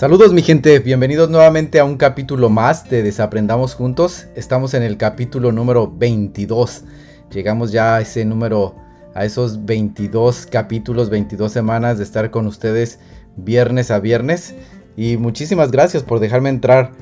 Saludos mi gente, bienvenidos nuevamente a un capítulo más de Desaprendamos Juntos. Estamos en el capítulo número 22. Llegamos ya a ese número, a esos 22 capítulos, 22 semanas de estar con ustedes viernes a viernes. Y muchísimas gracias por dejarme entrar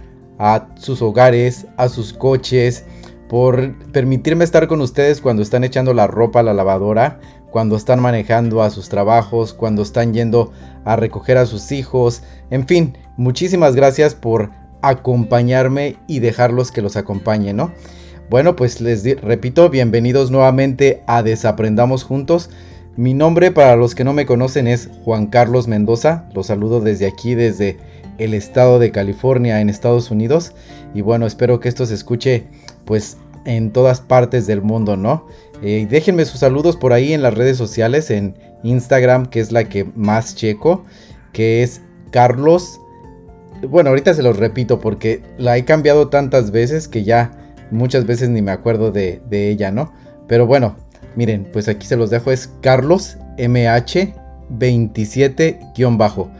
a sus hogares, a sus coches, por permitirme estar con ustedes cuando están echando la ropa a la lavadora, cuando están manejando a sus trabajos, cuando están yendo a recoger a sus hijos. En fin, muchísimas gracias por acompañarme y dejarlos que los acompañen, ¿no? Bueno, pues les repito, bienvenidos nuevamente a Desaprendamos Juntos. Mi nombre para los que no me conocen es Juan Carlos Mendoza. Los saludo desde aquí, desde el estado de California en Estados Unidos. Y bueno, espero que esto se escuche pues en todas partes del mundo, ¿no? Eh, déjenme sus saludos por ahí en las redes sociales, en Instagram, que es la que más checo, que es Carlos. Bueno, ahorita se los repito porque la he cambiado tantas veces que ya muchas veces ni me acuerdo de, de ella, ¿no? Pero bueno, miren, pues aquí se los dejo, es Carlos MH 27-bajo.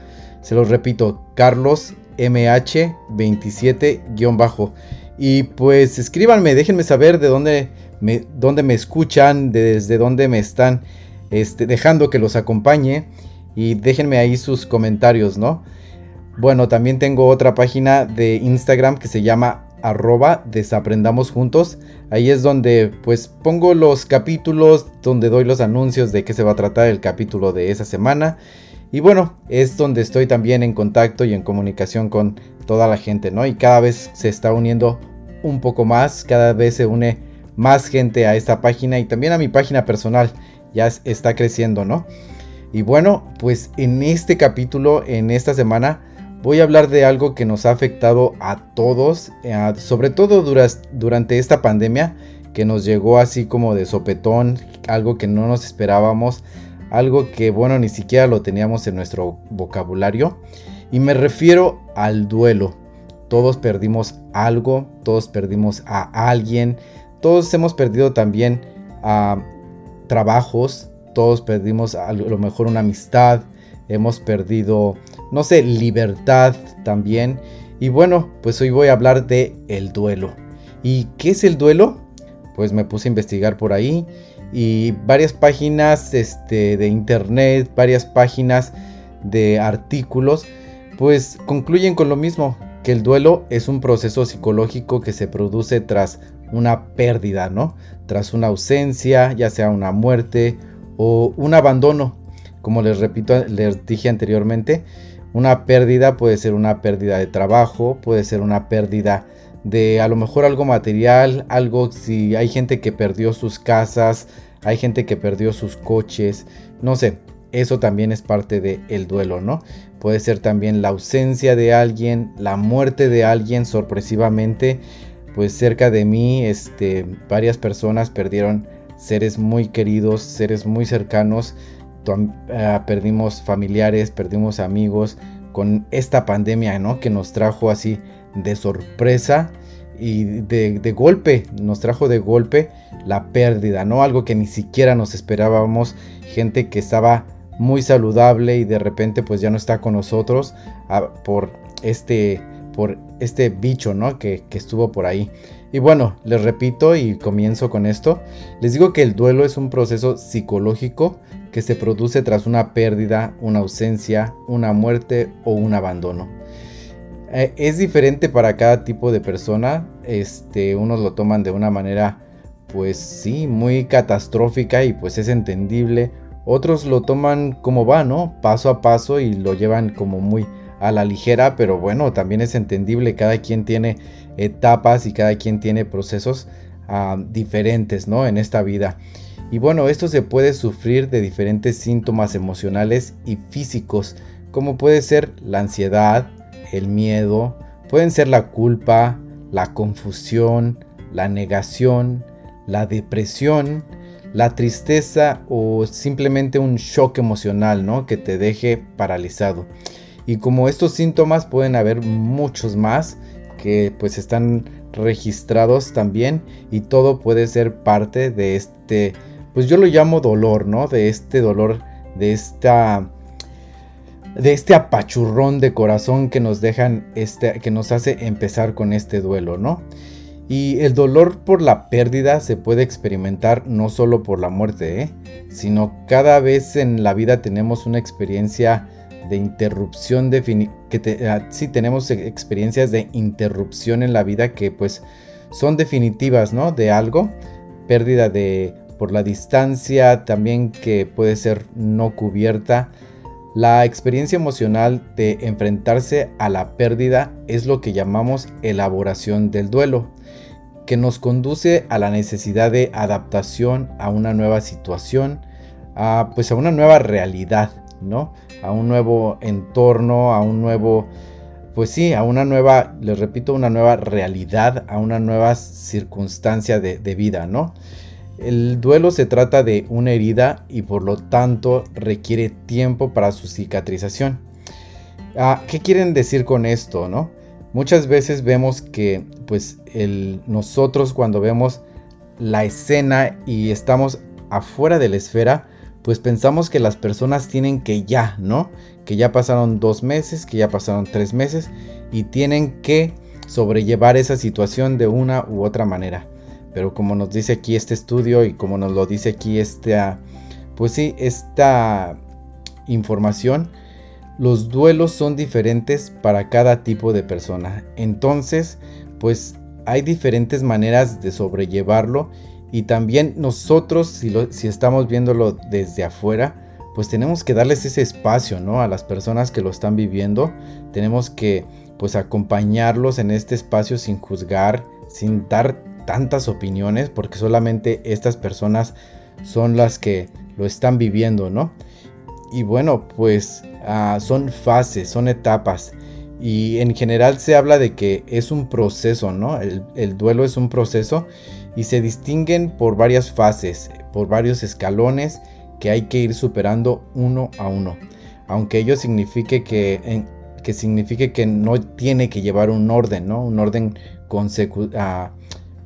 Se los repito, Carlos MH 27-bajo. Y pues escríbanme, déjenme saber de dónde me, dónde me escuchan, desde dónde me están este, dejando que los acompañe. Y déjenme ahí sus comentarios, ¿no? Bueno, también tengo otra página de Instagram que se llama arroba desaprendamos juntos. Ahí es donde pues pongo los capítulos, donde doy los anuncios de qué se va a tratar el capítulo de esa semana. Y bueno, es donde estoy también en contacto y en comunicación con toda la gente, ¿no? Y cada vez se está uniendo un poco más, cada vez se une más gente a esta página y también a mi página personal, ya está creciendo, ¿no? Y bueno, pues en este capítulo, en esta semana, voy a hablar de algo que nos ha afectado a todos, eh, sobre todo durante esta pandemia que nos llegó así como de sopetón, algo que no nos esperábamos, algo que bueno, ni siquiera lo teníamos en nuestro vocabulario. Y me refiero al duelo. Todos perdimos algo, todos perdimos a alguien, todos hemos perdido también a trabajos, todos perdimos a lo mejor una amistad, hemos perdido, no sé, libertad también. Y bueno, pues hoy voy a hablar de el duelo. ¿Y qué es el duelo? Pues me puse a investigar por ahí y varias páginas este, de internet, varias páginas de artículos, pues concluyen con lo mismo, que el duelo es un proceso psicológico que se produce tras una pérdida, ¿no? Tras una ausencia, ya sea una muerte o un abandono. Como les repito, les dije anteriormente, una pérdida puede ser una pérdida de trabajo, puede ser una pérdida de a lo mejor algo material, algo si hay gente que perdió sus casas, hay gente que perdió sus coches, no sé, eso también es parte del el duelo, ¿no? Puede ser también la ausencia de alguien, la muerte de alguien sorpresivamente. Pues cerca de mí, este, varias personas perdieron seres muy queridos, seres muy cercanos. Ah, perdimos familiares, perdimos amigos con esta pandemia, ¿no? Que nos trajo así de sorpresa y de, de, golpe, nos trajo de golpe la pérdida, ¿no? Algo que ni siquiera nos esperábamos, gente que estaba muy saludable y de repente pues ya no está con nosotros ah, por este por este bicho ¿no? que, que estuvo por ahí y bueno les repito y comienzo con esto les digo que el duelo es un proceso psicológico que se produce tras una pérdida una ausencia una muerte o un abandono eh, es diferente para cada tipo de persona este unos lo toman de una manera pues sí muy catastrófica y pues es entendible otros lo toman como va, ¿no? Paso a paso y lo llevan como muy a la ligera, pero bueno, también es entendible, cada quien tiene etapas y cada quien tiene procesos ah, diferentes, ¿no? En esta vida. Y bueno, esto se puede sufrir de diferentes síntomas emocionales y físicos, como puede ser la ansiedad, el miedo, pueden ser la culpa, la confusión, la negación, la depresión, la tristeza o simplemente un shock emocional, ¿no? Que te deje paralizado. Y como estos síntomas pueden haber muchos más que pues están registrados también y todo puede ser parte de este, pues yo lo llamo dolor, ¿no? De este dolor, de esta de este apachurrón de corazón que nos dejan este que nos hace empezar con este duelo, ¿no? Y el dolor por la pérdida se puede experimentar no solo por la muerte, ¿eh? sino cada vez en la vida tenemos una experiencia de interrupción que ah, sí tenemos experiencias de interrupción en la vida que pues son definitivas, ¿no? De algo, pérdida de por la distancia, también que puede ser no cubierta. La experiencia emocional de enfrentarse a la pérdida es lo que llamamos elaboración del duelo, que nos conduce a la necesidad de adaptación a una nueva situación, a, pues a una nueva realidad, ¿no? A un nuevo entorno, a un nuevo, pues sí, a una nueva, les repito, una nueva realidad, a una nueva circunstancia de, de vida, ¿no? El duelo se trata de una herida y por lo tanto requiere tiempo para su cicatrización. Ah, ¿Qué quieren decir con esto, no? Muchas veces vemos que, pues, nosotros cuando vemos la escena y estamos afuera de la esfera, pues pensamos que las personas tienen que ya, ¿no? Que ya pasaron dos meses, que ya pasaron tres meses y tienen que sobrellevar esa situación de una u otra manera. Pero como nos dice aquí este estudio y como nos lo dice aquí esta, pues sí, esta información, los duelos son diferentes para cada tipo de persona. Entonces, pues hay diferentes maneras de sobrellevarlo y también nosotros, si, si estamos viéndolo desde afuera, pues tenemos que darles ese espacio, ¿no? A las personas que lo están viviendo. Tenemos que, pues, acompañarlos en este espacio sin juzgar, sin dar tantas opiniones, porque solamente estas personas son las que lo están viviendo, ¿no? Y bueno, pues ah, son fases, son etapas. Y en general se habla de que es un proceso, ¿no? el duelo es un proceso y se distinguen por varias fases, por varios escalones que hay que ir superando uno a uno. Aunque ello signifique que, que, signifique que no tiene que llevar un orden, ¿no? Un orden,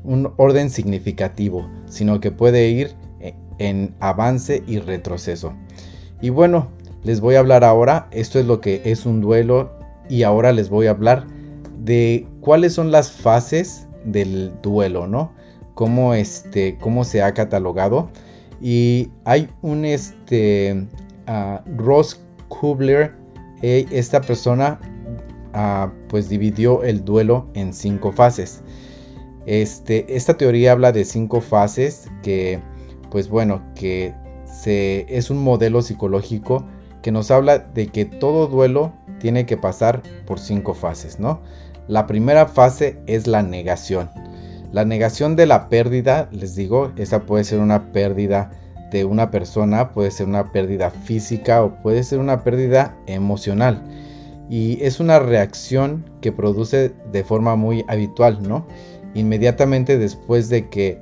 un orden significativo, sino que puede ir eh, en avance y retroceso. Y bueno, les voy a hablar ahora, esto es lo que es un duelo y ahora les voy a hablar de cuáles son las fases del duelo, ¿no? cómo, este, cómo se ha catalogado. Y hay un este, Ross Kubler, eh, esta persona ah, pues dividió el duelo en cinco fases. Este, esta teoría habla de cinco fases que pues bueno, que es un modelo psicológico que nos habla de que todo duelo tiene que pasar por cinco fases, ¿no? La primera fase es la negación. La negación de la pérdida, les digo, esa puede ser una pérdida de una persona, puede ser una pérdida física o puede ser una pérdida emocional. Y es una reacción que produce de forma muy habitual, ¿no? Inmediatamente después de que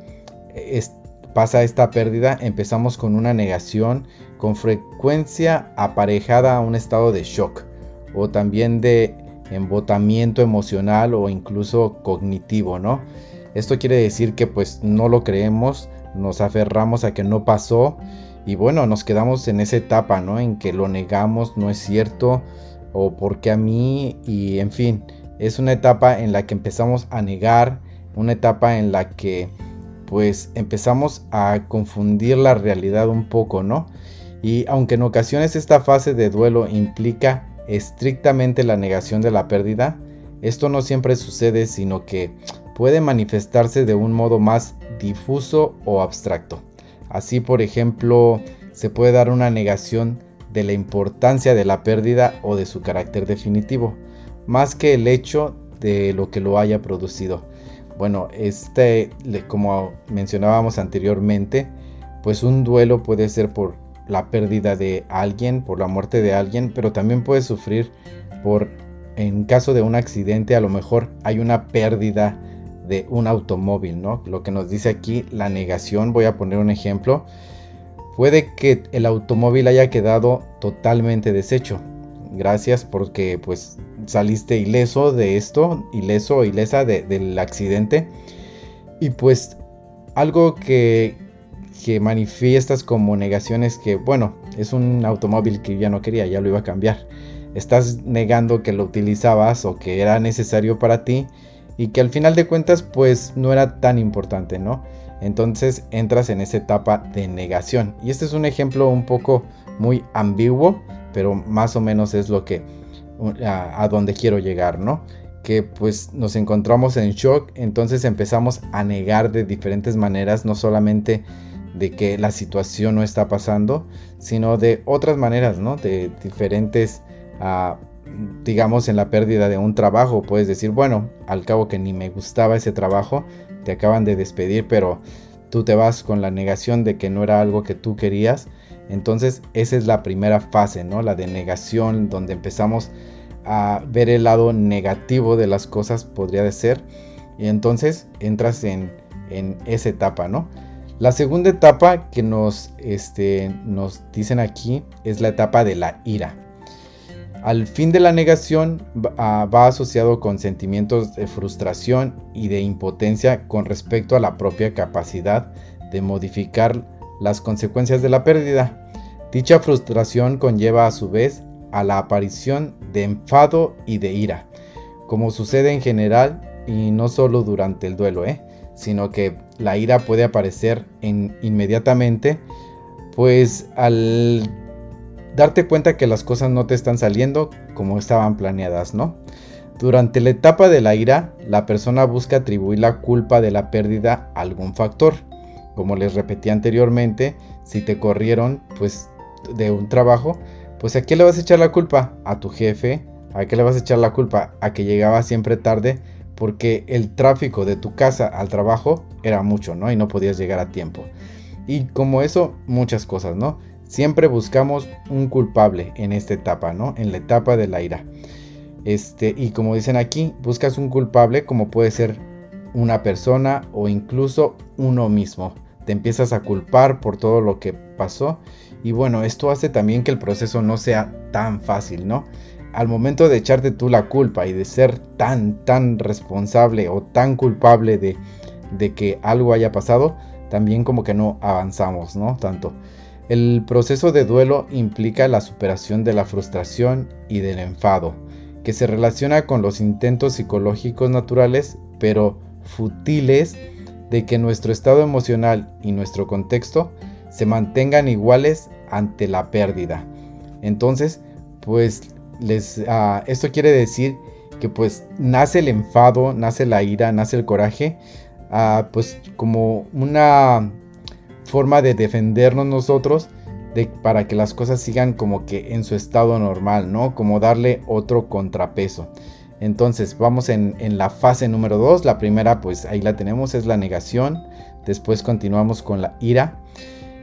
pasa esta pérdida, empezamos con una negación con frecuencia aparejada a un estado de shock o también de embotamiento emocional o incluso cognitivo, ¿no? Esto quiere decir que pues no lo creemos, nos aferramos a que no pasó y bueno, nos quedamos en esa etapa, ¿no? En que lo negamos, no es cierto, o porque a mí, y en fin, es una etapa en la que empezamos a negar, una etapa en la que pues empezamos a confundir la realidad un poco, ¿no? Y aunque en ocasiones esta fase de duelo implica estrictamente la negación de la pérdida, esto no siempre sucede, sino que puede manifestarse de un modo más difuso o abstracto. Así, por ejemplo, se puede dar una negación de la importancia de la pérdida o de su carácter definitivo, más que el hecho de lo que lo haya producido. Bueno, este, como mencionábamos anteriormente, pues un duelo puede ser por la pérdida de alguien, por la muerte de alguien, pero también puede sufrir por, en caso de un accidente, a lo mejor hay una pérdida de un automóvil, ¿no? Lo que nos dice aquí la negación, voy a poner un ejemplo. Puede que el automóvil haya quedado totalmente deshecho. Gracias porque pues saliste ileso de esto, ileso o ilesa del accidente. Y pues algo que, que manifiestas como negación es que, bueno, es un automóvil que ya no quería, ya lo iba a cambiar. estás negando que lo utilizabas o que era necesario para ti y que al final de cuentas pues no era tan importante, ¿no? Entonces entras en esa etapa de negación. Y este es un ejemplo un poco muy ambiguo, pero más o menos es lo que a, donde quiero llegar, ¿no? Que pues nos encontramos en shock, entonces empezamos a negar de diferentes maneras, no solamente de que la situación no está pasando, sino de otras maneras, ¿no? De diferentes, ah, digamos, en la pérdida de un trabajo, puedes decir, bueno, al cabo que ni me gustaba ese trabajo, te acaban de despedir, pero tú te vas con la negación de que no era algo que tú querías. Entonces, esa es la primera fase, ¿no? La de negación, donde empezamos a ver el lado negativo de las cosas, podría ser. Y entonces entras en, en esa etapa, ¿no? La segunda etapa que nos, este, nos dicen aquí es la etapa de la ira. Al fin de la negación va asociado con sentimientos de frustración y de impotencia con respecto a la propia capacidad de modificar las consecuencias de la pérdida. Dicha frustración conlleva a su vez a la aparición de enfado y de ira, como sucede en general y no solo durante el duelo. ¿eh? sino que la ira puede aparecer en, inmediatamente, pues al darte cuenta que las cosas no te están saliendo como estaban planeadas, ¿no? Durante la etapa de la ira, la persona busca atribuir la culpa de la pérdida a algún factor. Como les repetí anteriormente, si te corrieron pues de un trabajo, pues a qué le vas a echar la culpa? A tu jefe, a qué le vas a echar la culpa? A que llegaba siempre tarde porque el tráfico de tu casa al trabajo era mucho, ¿no? Y no podías llegar a tiempo. Y como eso, muchas cosas, ¿no? Siempre buscamos un culpable en esta etapa, ¿no? En la etapa de la ira. Este, y como dicen aquí, buscas un culpable como puede ser una persona o incluso uno mismo. Te empiezas a culpar por todo lo que pasó. Y bueno, esto hace también que el proceso no sea tan fácil, ¿no? al momento de echarte tú la culpa y de ser tan, tan responsable o tan culpable de, de que algo haya pasado, también como que no avanzamos, ¿no? Tanto. El proceso de duelo implica la superación de la frustración y del enfado, que se relaciona con los intentos psicológicos naturales, pero futiles, de que nuestro estado emocional y nuestro contexto se mantengan iguales ante la pérdida. Entonces, pues les, ah, esto quiere decir que pues nace el enfado, nace la ira, nace el coraje, ah, pues como una forma de defendernos nosotros de, para que las cosas sigan como que en su estado normal, ¿no? Como darle otro contrapeso. Entonces vamos en, la fase número 2. La primera pues ahí la tenemos, es la negación. Después continuamos con la ira.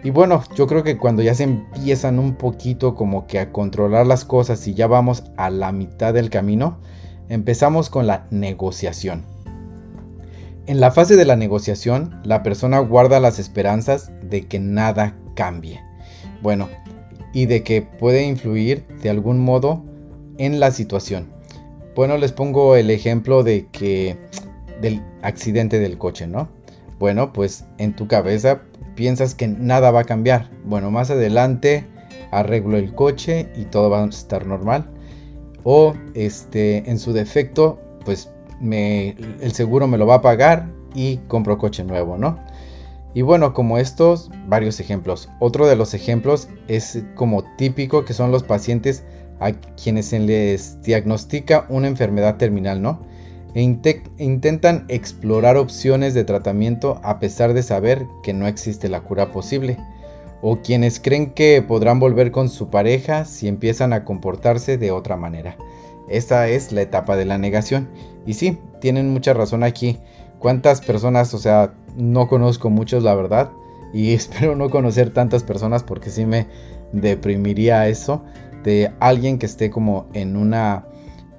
Y bueno, yo creo que cuando ya se empiezan un poquito como que a controlar las cosas y ya vamos a la mitad del camino, empezamos con la negociación. En la fase de la negociación, la persona guarda las esperanzas de que nada cambie. Bueno, y de que puede influir de algún modo en la situación. Bueno, les pongo el ejemplo de que del accidente del coche, ¿no? Bueno, pues en tu cabeza piensas que nada va a cambiar. Bueno, más adelante arreglo el coche y todo va a estar normal. O este, en su defecto, pues me, el seguro me lo va a pagar y compro coche nuevo, ¿no? Y bueno, como estos, varios ejemplos. Otro de los ejemplos es como típico que son los pacientes a quienes se les diagnostica una enfermedad terminal, ¿no? e intentan explorar opciones de tratamiento a pesar de saber que no existe la cura posible, o quienes creen que podrán volver con su pareja si empiezan a comportarse de otra manera. Esta es la etapa de la negación. Y sí, tienen mucha razón aquí. ¿Cuántas personas, o sea, no conozco muchos la verdad? Y espero no conocer tantas personas porque sí me deprimiría eso de alguien que esté como en una,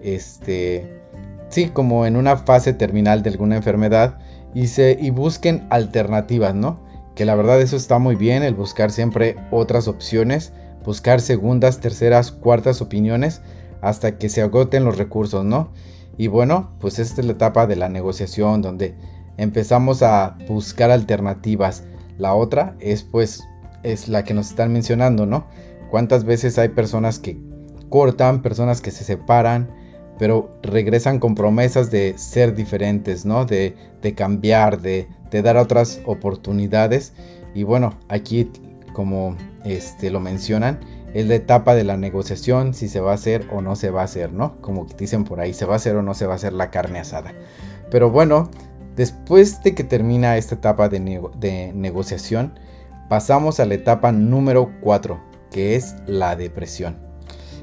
este, sí, como en una fase terminal de alguna enfermedad y, se, y busquen alternativas, ¿no? Que la verdad eso está muy bien, el buscar siempre otras opciones, buscar segundas, terceras, cuartas opiniones hasta que se agoten los recursos, ¿no? Y bueno, pues esta es la etapa de la negociación donde empezamos a buscar alternativas. La otra es pues es la que nos están mencionando, ¿no? ¿Cuántas veces hay personas que cortan, personas que se separan, pero regresan con promesas de ser diferentes, ¿no? De, cambiar, de, dar otras oportunidades. Y bueno, aquí como este, lo mencionan, es la etapa de la negociación, si se va a hacer o no se va a hacer, ¿no? Como dicen por ahí, se va a hacer o no se va a hacer la carne asada. Pero bueno, después de que termina esta etapa de, de negociación, pasamos a la etapa número 4, que es la depresión.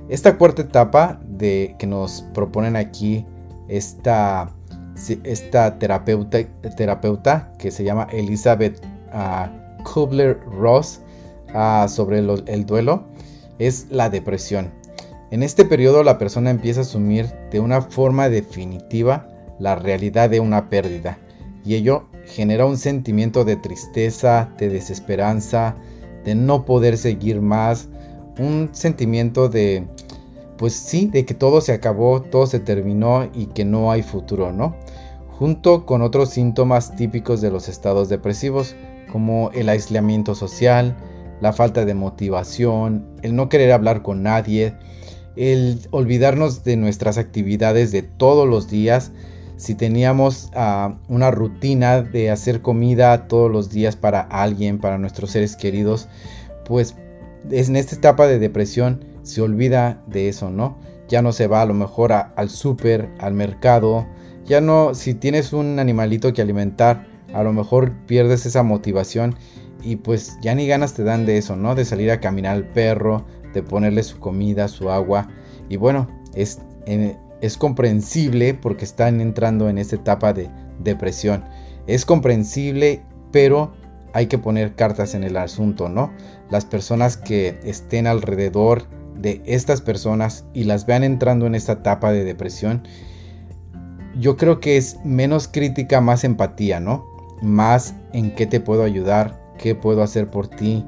Esta cuarta etapa de que nos proponen aquí esta, esta terapeuta, terapeuta que se llama Elizabeth uh, Kubler-Ross uh, sobre el duelo es la depresión. En este periodo la persona empieza a asumir de una forma definitiva la realidad de una pérdida y ello genera un sentimiento de tristeza, de desesperanza, de no poder seguir más, un sentimiento de, pues sí, de que todo se acabó, todo se terminó y que no hay futuro, ¿no? Junto con otros síntomas típicos de los estados depresivos, como el aislamiento social, la falta de motivación, el no querer hablar con nadie, el olvidarnos de nuestras actividades de todos los días. Si teníamos ah, una rutina de hacer comida todos los días para alguien, para nuestros seres queridos, pues en esta etapa de depresión se olvida de eso, ¿no? Ya no se va a lo mejor al súper, al mercado, ya no, si tienes un animalito que alimentar, a lo mejor pierdes esa motivación y pues ya ni ganas te dan de eso, ¿no? De salir a caminar al perro, de ponerle su comida, su agua. Y bueno, es, es comprensible porque están entrando en esta etapa de depresión. Es comprensible, pero hay que poner cartas en el asunto, ¿no? Las personas que estén alrededor de estas personas y las vean entrando en esta etapa de depresión, yo creo que es menos crítica, más empatía, ¿no? Más en qué te puedo ayudar, qué puedo hacer por ti.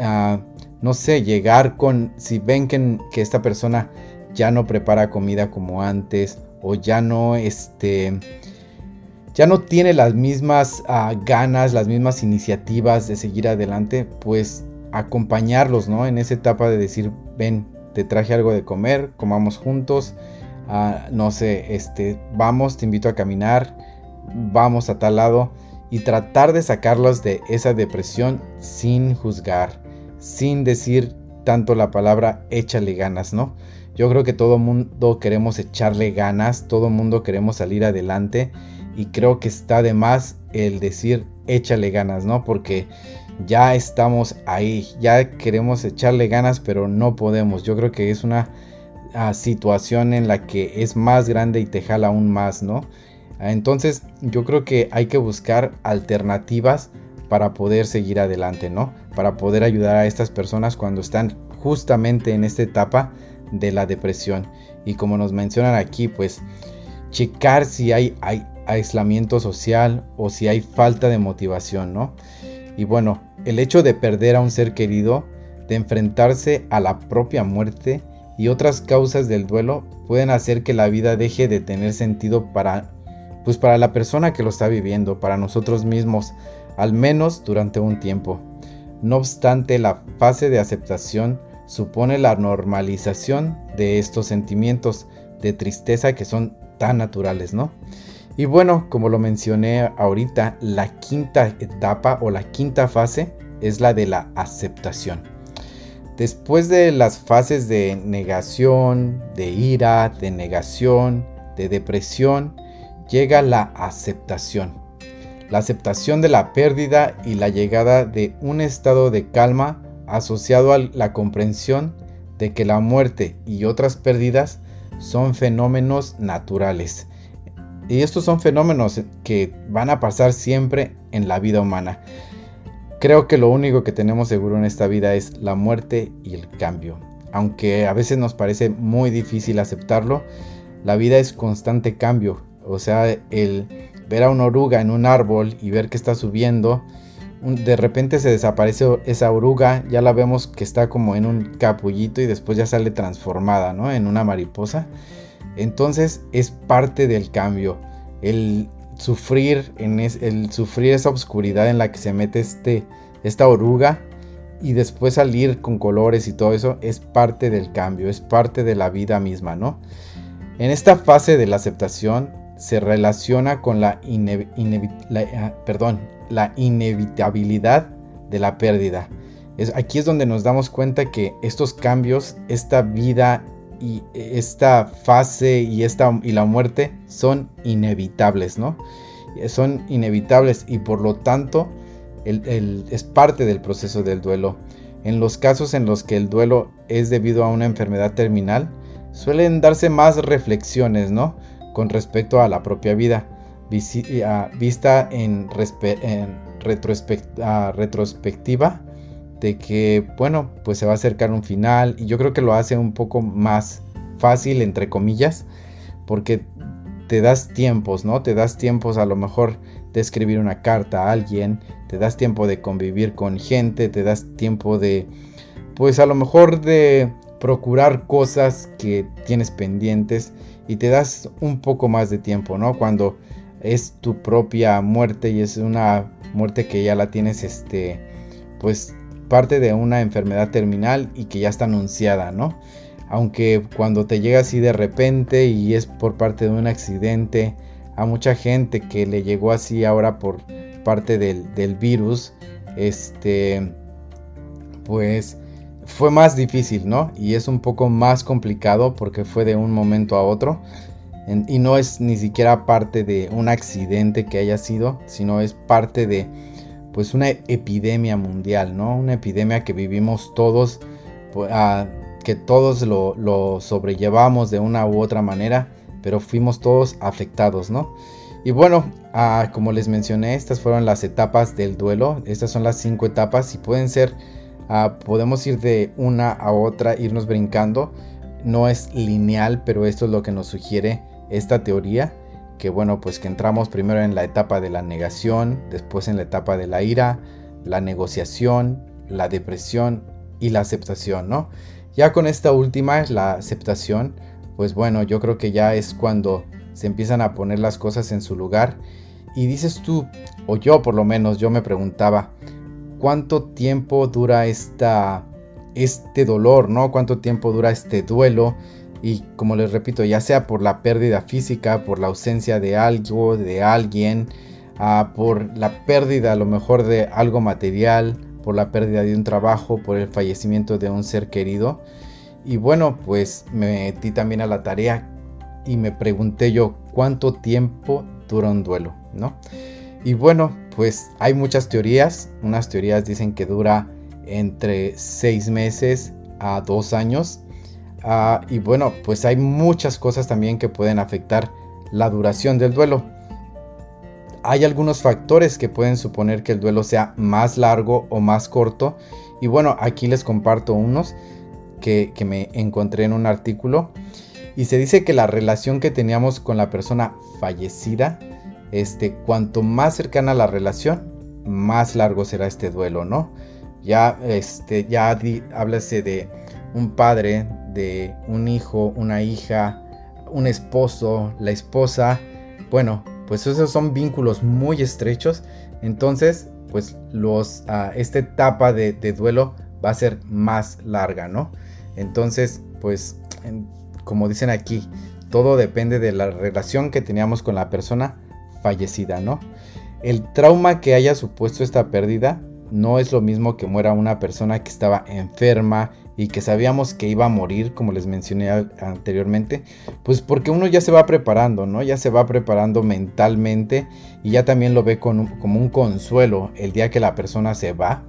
Ah, no sé, llegar con, si ven que, que, esta persona ya no prepara comida como antes o ya no, este, ya no tiene las mismas ah, ganas, las mismas iniciativas de seguir adelante, pues acompañarlos, ¿no? En esa etapa de decir, ven, te traje algo de comer, comamos juntos, ah, no sé, este, vamos, te invito a caminar, vamos a tal lado y tratar de sacarlos de esa depresión sin juzgar, sin decir tanto la palabra échale ganas, ¿no? Yo creo que todo mundo queremos echarle ganas, todo mundo queremos salir adelante y creo que está de más el decir échale ganas, ¿no? Porque ya estamos ahí, ya queremos echarle ganas, pero no podemos. Yo creo que es una ah, situación en la que es más grande y te jala aún más, ¿no? Entonces yo creo que hay que buscar alternativas para poder seguir adelante, ¿no? Para poder ayudar a estas personas cuando están justamente en esta etapa de la depresión. Y como nos mencionan aquí, pues checar si hay, hay aislamiento social o si hay falta de motivación, ¿no? Y bueno, el hecho de perder a un ser querido, de enfrentarse a la propia muerte y otras causas del duelo pueden hacer que la vida deje de tener sentido para pues para la persona que lo está viviendo, para nosotros mismos, al menos durante un tiempo. No obstante, la fase de aceptación supone la normalización de estos sentimientos de tristeza que son tan naturales, ¿no? Y bueno, como lo mencioné ahorita, la quinta etapa o la quinta fase es la de la aceptación. Después de las fases de negación, de ira, de negación, de depresión, llega la aceptación. La aceptación de la pérdida y la llegada de un estado de calma asociado a la comprensión de que la muerte y otras pérdidas son fenómenos naturales. Y estos son fenómenos que van a pasar siempre en la vida humana. Creo que lo único que tenemos seguro en esta vida es la muerte y el cambio. Aunque a veces nos parece muy difícil aceptarlo, la vida es constante cambio o sea, el ver a una oruga en un árbol y ver que está subiendo, de repente se desaparece esa oruga, ya la vemos que está como en un capullito y después ya sale transformada, ¿no? En una mariposa. Entonces es parte del cambio. El sufrir, en el sufrir esa oscuridad en la que se mete este, esta oruga y después salir con colores y todo eso es parte del cambio, es parte de la vida misma, ¿no? En esta fase de la aceptación se relaciona con la, ah, perdón, la inevitabilidad de la pérdida. Es, aquí es donde nos damos cuenta que estos cambios, esta vida y esta fase y, esta, y la muerte son inevitables, ¿no? Son inevitables y por lo tanto es parte del proceso del duelo. En los casos en los que el duelo es debido a una enfermedad terminal, suelen darse más reflexiones, ¿no? Con respecto a la propia vida, vista en, retrospectiva de que, bueno, pues se va a acercar un final y yo creo que lo hace un poco más fácil, entre comillas, porque te das tiempos, ¿no? Te das tiempos a lo mejor de escribir una carta a alguien, te das tiempo de convivir con gente, te das tiempo de, pues a lo mejor de procurar cosas que tienes pendientes y te das un poco más de tiempo, ¿no? Cuando es tu propia muerte y es una muerte que ya la tienes, este, pues parte de una enfermedad terminal y que ya está anunciada, ¿no? Aunque cuando te llega así de repente y es por parte de un accidente, a mucha gente que le llegó así ahora por parte del, virus, este, pues fue más difícil, ¿no? Y es un poco más complicado porque fue de un momento a otro. Y no es ni siquiera parte de un accidente que haya sido, sino es parte de pues una epidemia mundial, ¿no? Una epidemia que vivimos todos, pues, que todos lo, sobrellevamos de una u otra manera pero fuimos todos afectados, ¿no? Y bueno, como les mencioné, estas fueron las etapas del duelo. Estas son las cinco etapas y pueden ser, podemos ir de una a otra, irnos brincando. No es lineal, pero esto es lo que nos sugiere esta teoría. Que bueno, pues que entramos primero en la etapa de la negación, después en la etapa de la ira, la negociación, la depresión y la aceptación, ¿no? Ya con esta última, la aceptación, pues bueno, yo creo que ya es cuando se empiezan a poner las cosas en su lugar. Y dices tú, o yo por lo menos, yo me preguntaba, ¿cuánto tiempo dura esta, este dolor, ¿no? ¿Cuánto tiempo dura este duelo? Y como les repito, ya sea por la pérdida física, por la ausencia de algo, de alguien, ah, por la pérdida a lo mejor de algo material, por la pérdida de un trabajo, por el fallecimiento de un ser querido. Y bueno, pues me metí también a la tarea y me pregunté yo cuánto tiempo dura un duelo, ¿no? Y bueno, pues hay muchas teorías. Unas teorías dicen que dura entre seis meses a dos años. Ah, y bueno, pues hay muchas cosas también que pueden afectar la duración del duelo. Hay algunos factores que pueden suponer que el duelo sea más largo o más corto. Y bueno, aquí les comparto unos que, me encontré en un artículo. Y se dice que la relación que teníamos con la persona fallecida, este, cuanto más cercana la relación, más largo será este duelo, ¿no? Ya, este, ya de un padre, de un hijo, una hija, un esposo, la esposa. Bueno, pues esos son vínculos muy estrechos. Entonces, pues los, uh, esta etapa de, duelo va a ser más larga, ¿no? Entonces, pues, como dicen aquí, todo depende de la relación que teníamos con la persona fallecida, ¿no? El trauma que haya supuesto esta pérdida no es lo mismo que muera una persona que estaba enferma y que sabíamos que iba a morir, como les mencioné anteriormente, pues porque uno ya se va preparando, ¿no? Ya se va preparando mentalmente y ya también lo ve como un consuelo el día que la persona se va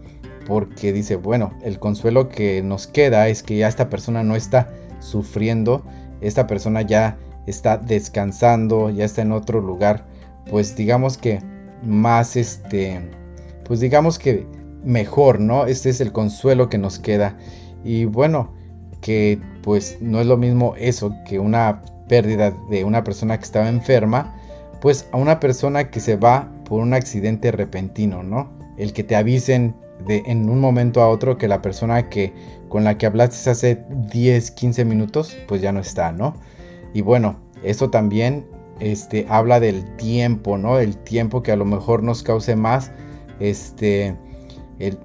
porque dice, bueno, el consuelo que nos queda es que ya esta persona no está sufriendo, esta persona ya está descansando, ya está en otro lugar, pues digamos que más este, pues digamos que mejor, ¿no? Este es el consuelo que nos queda. Y bueno, que pues no es lo mismo eso que una pérdida de una persona que estaba enferma, pues a una persona que se va por un accidente repentino, ¿no? El que te avisen de en un momento a otro que la persona que con la que hablaste hace 10, 15 minutos, pues ya no está, ¿no? Y bueno, eso también este, habla del tiempo, ¿no? El tiempo que a lo mejor nos cause más, este, el,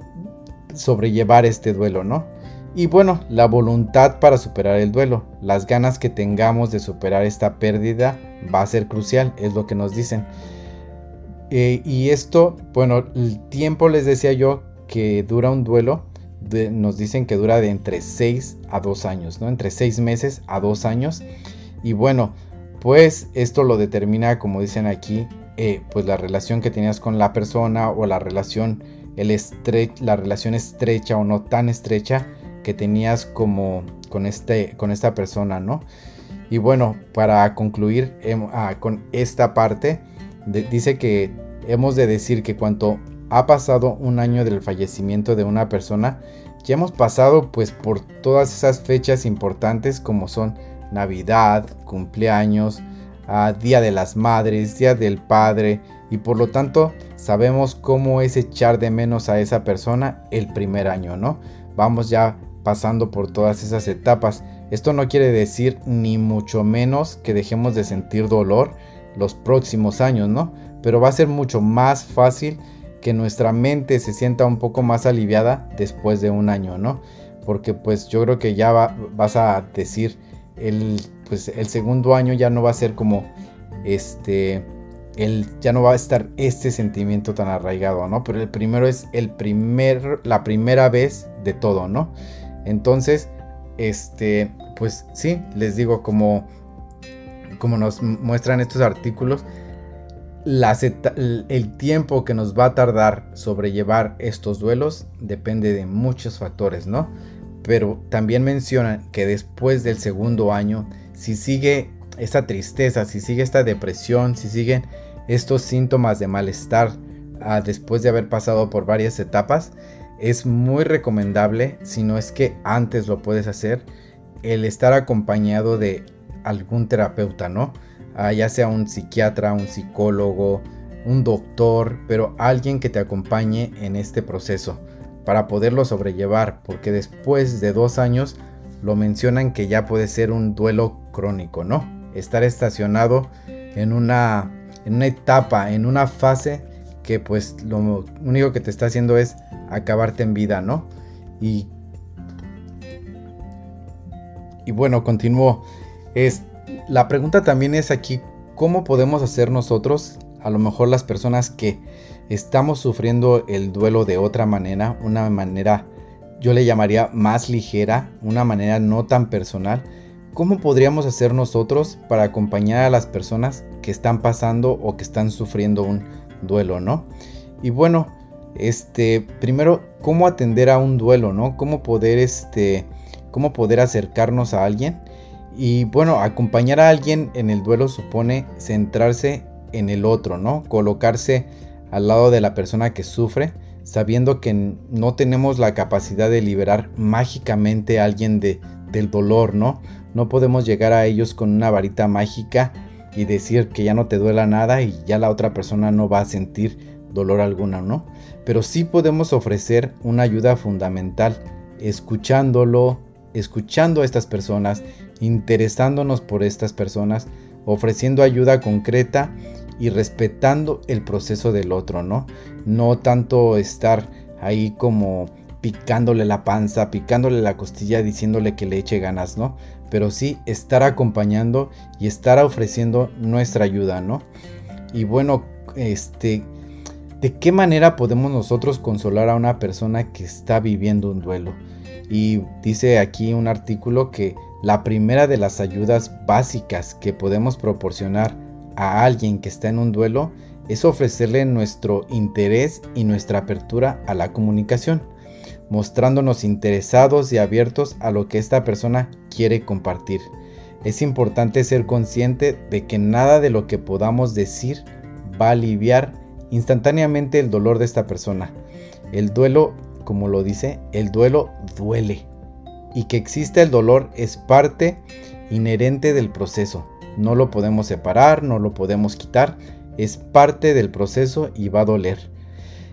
sobrellevar este duelo, ¿no? Y bueno, la voluntad para superar el duelo, las ganas que tengamos de superar esta pérdida va a ser crucial, es lo que nos dicen. Eh, y esto, bueno, el tiempo les decía yo que dura un duelo, nos dicen que dura de entre 6 a 2 años, ¿no? Entre 6 meses a 2 años. Y bueno, pues esto lo determina, como dicen aquí, eh, pues la relación que tenías con la persona o la relación, el la relación estrecha o no tan estrecha que tenías como con, este, con esta persona, ¿no? Y bueno, para concluir em, ah, con esta parte, dice que hemos de decir que cuando ha pasado un año del fallecimiento de una persona, ya hemos pasado pues por todas esas fechas importantes como son Navidad, cumpleaños, ah, Día de las Madres, Día del Padre y por lo tanto sabemos cómo es echar de menos a esa persona el primer año, ¿no? Vamos ya pasando por todas esas etapas. Esto no quiere decir ni mucho menos que dejemos de sentir dolor los próximos años, ¿no? Pero va a ser mucho más fácil que nuestra mente se sienta un poco más aliviada después de un año, ¿no? Porque pues yo creo que ya vas a decir, el, pues el segundo año ya no va a ser como este, el, ya no va a estar este sentimiento tan arraigado, ¿no? Pero el primero es el primer, la primera vez de todo, ¿no? Entonces, este, pues sí, les digo, como, como nos muestran estos artículos, el tiempo que nos va a tardar sobrellevar estos duelos depende de muchos factores, ¿no? Pero también mencionan que después del segundo año, si sigue esta tristeza, si sigue esta depresión, si siguen estos síntomas de malestar ah, después de haber pasado por varias etapas, es muy recomendable, si no es que antes lo puedes hacer, el estar acompañado de algún terapeuta, ¿no? Ah, ya sea un psiquiatra, un psicólogo, un doctor, pero alguien que te acompañe en este proceso para poderlo sobrellevar, porque después de dos años lo mencionan que ya puede ser un duelo crónico, ¿no? Estar estacionado en una, en una etapa, en una fase que pues lo único que te está haciendo es acabarte en vida, ¿no? Y, y bueno, continúo. Es, la pregunta también es aquí, ¿cómo podemos hacer nosotros, a lo mejor las personas que estamos sufriendo el duelo de otra manera, una manera, yo le llamaría más ligera, una manera no tan personal, ¿cómo podríamos hacer nosotros para acompañar a las personas que están pasando o que están sufriendo un duelo, ¿no? Y bueno, este, primero, cómo atender a un duelo, ¿no? Cómo poder, este, cómo poder acercarnos a alguien. Y bueno, acompañar a alguien en el duelo supone centrarse en el otro, ¿no? Colocarse al lado de la persona que sufre, sabiendo que no tenemos la capacidad de liberar mágicamente a alguien de, del dolor, ¿no? No podemos llegar a ellos con una varita mágica y decir que ya no te duela nada y ya la otra persona no va a sentir dolor alguna, ¿no? Pero sí podemos ofrecer una ayuda fundamental, escuchándolo, escuchando a estas personas, interesándonos por estas personas, ofreciendo ayuda concreta y respetando el proceso del otro, ¿no? No tanto estar ahí como picándole la panza, picándole la costilla, diciéndole que le eche ganas, ¿no? Pero sí estar acompañando y estar ofreciendo nuestra ayuda, ¿no? Y bueno, este, ¿de qué manera podemos nosotros consolar a una persona que está viviendo un duelo? Y dice aquí un artículo que la primera de las ayudas básicas que podemos proporcionar a alguien que está en un duelo es ofrecerle nuestro interés y nuestra apertura a la comunicación mostrándonos interesados y abiertos a lo que esta persona quiere compartir. Es importante ser consciente de que nada de lo que podamos decir va a aliviar instantáneamente el dolor de esta persona. El duelo, como lo dice, el duelo duele. Y que exista el dolor es parte inherente del proceso. No lo podemos separar, no lo podemos quitar, es parte del proceso y va a doler.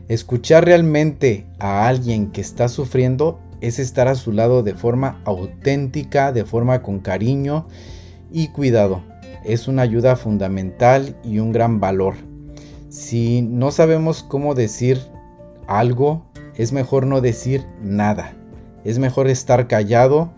Escuchar realmente a alguien que está sufriendo es estar a su lado de forma auténtica, de forma con cariño y cuidado. Es una ayuda fundamental y un gran valor. Si no sabemos cómo decir algo es mejor no decir nada. Es mejor estar callado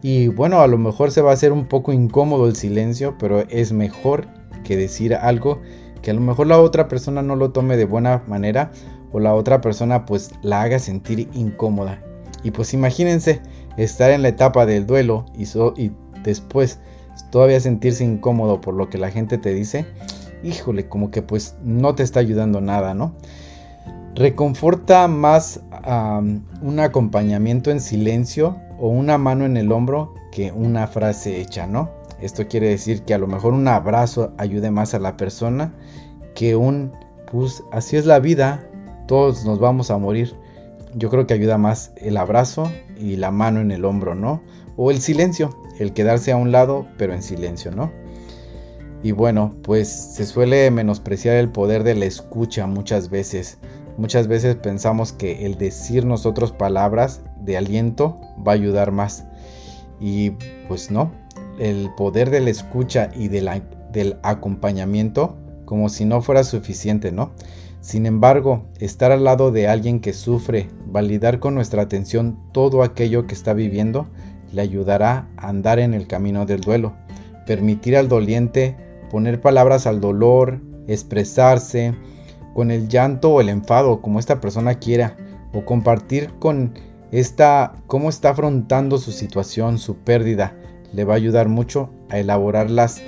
y bueno, a lo mejor se va a hacer un poco incómodo el silencio, pero es mejor que decir algo que a lo mejor la otra persona no lo tome de buena manera o la otra persona pues la haga sentir incómoda. Y pues imagínense estar en la etapa del duelo y, y después todavía sentirse incómodo por lo que la gente te dice. Híjole, como que pues no te está ayudando nada, ¿no? Reconforta más un acompañamiento en silencio o una mano en el hombro que una frase hecha, ¿no? Esto quiere decir que a lo mejor un abrazo ayude más a la persona que un, pues así es la vida, todos nos vamos a morir. Yo creo que ayuda más el abrazo y la mano en el hombro, ¿no? O el silencio, el quedarse a un lado, pero en silencio, ¿no? Y bueno, pues se suele menospreciar el poder de la escucha muchas veces. Muchas veces pensamos que el decir nosotros palabras de aliento va a ayudar más. Y pues no, el poder de la escucha y del acompañamiento como si no fuera suficiente, ¿no? Sin embargo, estar al lado de alguien que sufre, validar con nuestra atención todo aquello que está viviendo, le ayudará a andar en el camino del duelo, permitir al doliente poner palabras al dolor, expresarse, con el llanto o el enfado, como esta persona quiera, o compartir con esta cómo está afrontando su situación, su pérdida, le va a ayudar mucho a elaborar las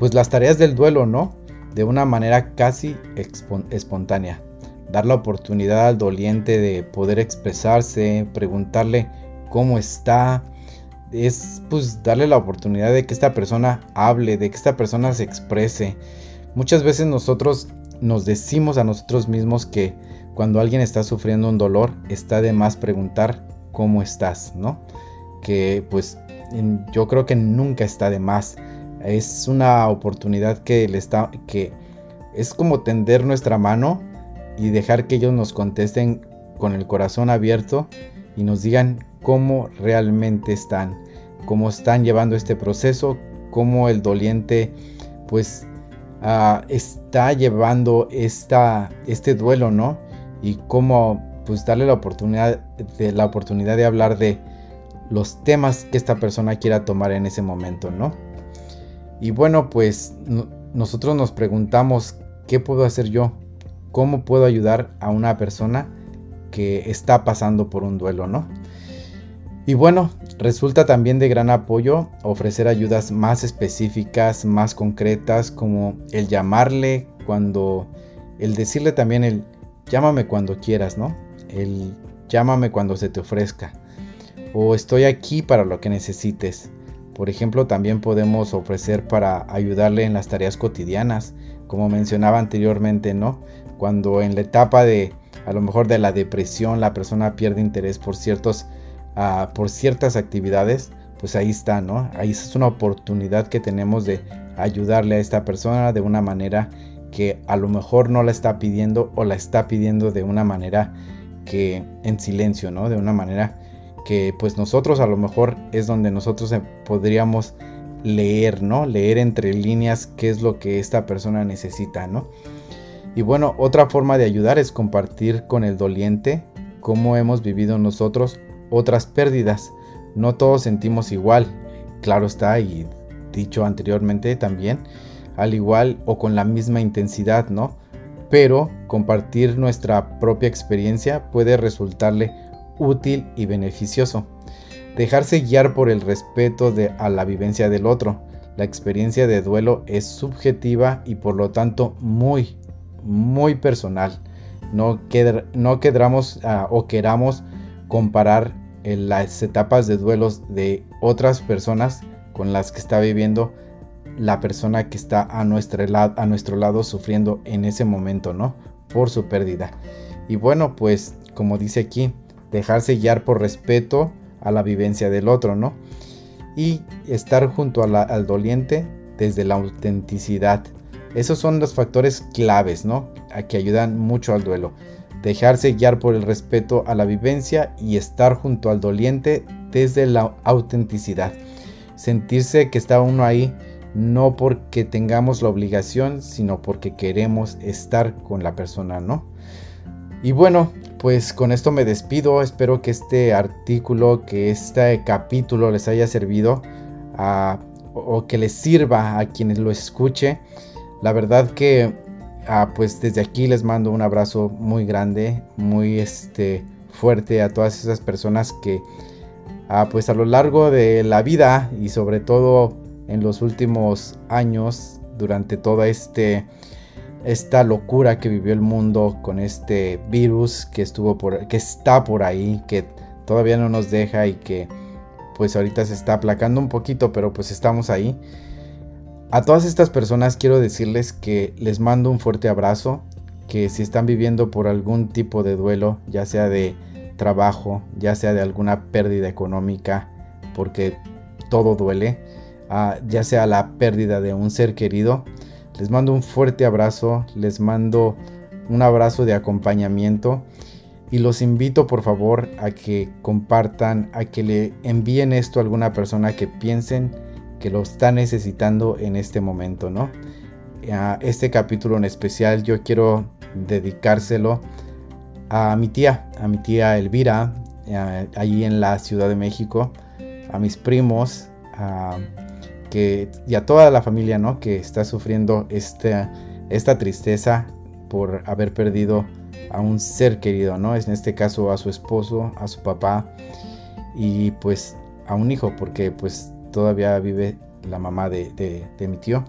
pues las tareas del duelo, ¿no? De una manera casi espontánea. Dar la oportunidad al doliente de poder expresarse, preguntarle cómo está, es pues darle la oportunidad de que esta persona hable, de que esta persona se exprese. Muchas veces nosotros nos decimos a nosotros mismos que cuando alguien está sufriendo un dolor, está de más preguntar cómo estás, ¿no? Que pues yo creo que nunca está de más. Es una oportunidad que le está que es como tender nuestra mano y dejar que ellos nos contesten con el corazón abierto y nos digan cómo realmente están, cómo están llevando este proceso, cómo el doliente pues Ah, está llevando esta, este duelo, ¿no? Y cómo pues darle la oportunidad de, la oportunidad de hablar de los temas que esta persona quiera tomar en ese momento, ¿no? Y bueno, pues nosotros nos preguntamos, ¿qué puedo hacer yo? ¿Cómo puedo ayudar a una persona que está pasando por un duelo, ¿no? Y bueno, resulta también de gran apoyo ofrecer ayudas más específicas, más concretas, como el llamarle cuando, el decirle también el llámame cuando quieras, ¿no? El llámame cuando se te ofrezca. O estoy aquí para lo que necesites. Por ejemplo, también podemos ofrecer para ayudarle en las tareas cotidianas, como mencionaba anteriormente, ¿no? Cuando en la etapa de, a lo mejor de la depresión, la persona pierde interés por ciertos por ciertas actividades, pues ahí está, ¿no? Ahí es una oportunidad que tenemos de ayudarle a esta persona de una manera que a lo mejor no la está pidiendo o la está pidiendo de una manera que en silencio, ¿no? De una manera que pues nosotros a lo mejor es donde nosotros podríamos leer, ¿no? Leer entre líneas qué es lo que esta persona necesita, ¿no? Y bueno, otra forma de ayudar es compartir con el doliente cómo hemos vivido nosotros otras pérdidas. No todos sentimos igual, claro está, y dicho anteriormente también, al igual o con la misma intensidad, ¿no? Pero compartir nuestra propia experiencia puede resultarle útil y beneficioso. Dejarse guiar por el respeto de, a la vivencia del otro. La experiencia de duelo es subjetiva y por lo tanto muy, muy personal. No, no quedamos ah, o queramos comparar en las etapas de duelos de otras personas con las que está viviendo la persona que está a nuestro, lado, a nuestro lado sufriendo en ese momento, ¿no? Por su pérdida. Y bueno, pues como dice aquí, dejarse guiar por respeto a la vivencia del otro, ¿no? Y estar junto al doliente desde la autenticidad. Esos son los factores claves, ¿no? A que ayudan mucho al duelo dejarse guiar por el respeto a la vivencia y estar junto al doliente desde la autenticidad. Sentirse que está uno ahí no porque tengamos la obligación, sino porque queremos estar con la persona, ¿no? Y bueno, pues con esto me despido. Espero que este artículo, que este capítulo les haya servido o que les sirva a quienes lo escuche. La verdad que ah, pues desde aquí les mando un abrazo muy grande, muy este, fuerte a todas esas personas que ah, pues a lo largo de la vida y sobre todo en los últimos años durante toda este esta locura que vivió el mundo con este virus que estuvo por que está por ahí, que todavía no nos deja y que pues ahorita se está aplacando un poquito, pero pues estamos ahí. A todas estas personas quiero decirles que les mando un fuerte abrazo, que si están viviendo por algún tipo de duelo, ya sea de trabajo, ya sea de alguna pérdida económica, porque todo duele, ah, ya sea la pérdida de un ser querido, les mando un fuerte abrazo, les mando un abrazo de acompañamiento y los invito por favor a que compartan, a que le envíen esto a alguna persona que piensen que lo está necesitando en este momento, ¿no? A este capítulo en especial yo quiero dedicárselo a mi tía, a mi tía Elvira, allí en la Ciudad de México, a mis primos, que, y a toda la familia, ¿no? Que está sufriendo esta, esta tristeza por haber perdido a un ser querido, ¿no? En este caso a su esposo, a su papá y pues a un hijo, porque pues todavía vive la mamá de, mi tío.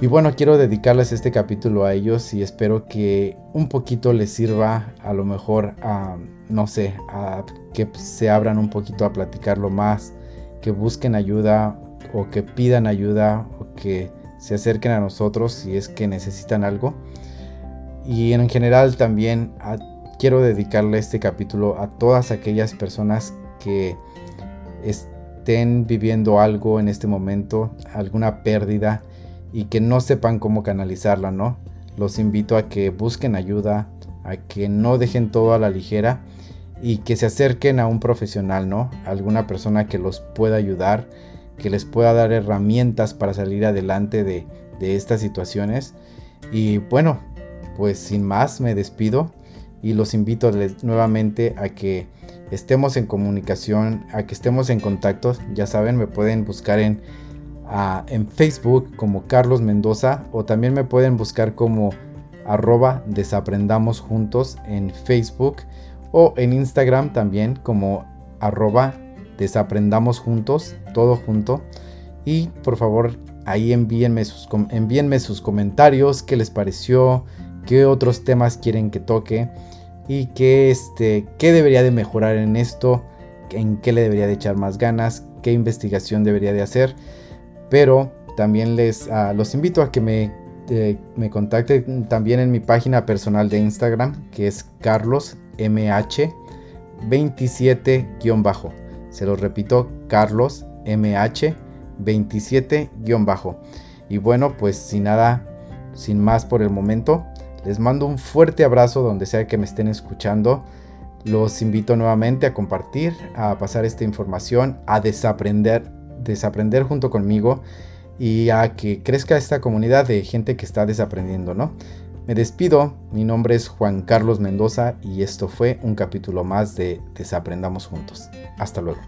Y bueno, quiero dedicarles este capítulo a ellos y espero que un poquito les sirva a lo mejor a, no sé, a que se abran un poquito a platicarlo más, que busquen ayuda o que pidan ayuda o que se acerquen a nosotros si es que necesitan algo. Y en general también quiero dedicarle este capítulo a todas aquellas personas que estén viviendo algo en este momento, alguna pérdida y que no sepan cómo canalizarla, ¿no? Los invito a que busquen ayuda, a que no dejen todo a la ligera y que se acerquen a un profesional, ¿no? Alguna persona que los pueda ayudar, que les pueda dar herramientas para salir adelante de, de estas situaciones. Y bueno, pues sin más me despido y los invito nuevamente a que estemos en comunicación, a que estemos en contacto. Ya saben, me pueden buscar en, en Facebook como Carlos Mendoza o también me pueden buscar como arroba desaprendamos juntos en Facebook o en Instagram también como arroba desaprendamos juntos, todo junto. Y por favor ahí envíenme sus, envíenme sus comentarios, qué les pareció, qué otros temas quieren que toque y qué, este, qué debería de mejorar en esto, en qué le debería de echar más ganas, qué investigación debería de hacer. Pero también les ah, los invito a que me, eh, me contacten también en mi página personal de Instagram, que es carlosmh27-bajo. Se los repito, carlosmh27-bajo. Y bueno, pues sin nada, sin más por el momento, les mando un fuerte abrazo donde sea que me estén escuchando. Los invito nuevamente a compartir, a pasar esta información, a desaprender, desaprender junto conmigo y a que crezca esta comunidad de gente que está desaprendiendo, ¿no? Me despido, mi nombre es Juan Carlos Mendoza y esto fue un capítulo más de Desaprendamos Juntos. Hasta luego.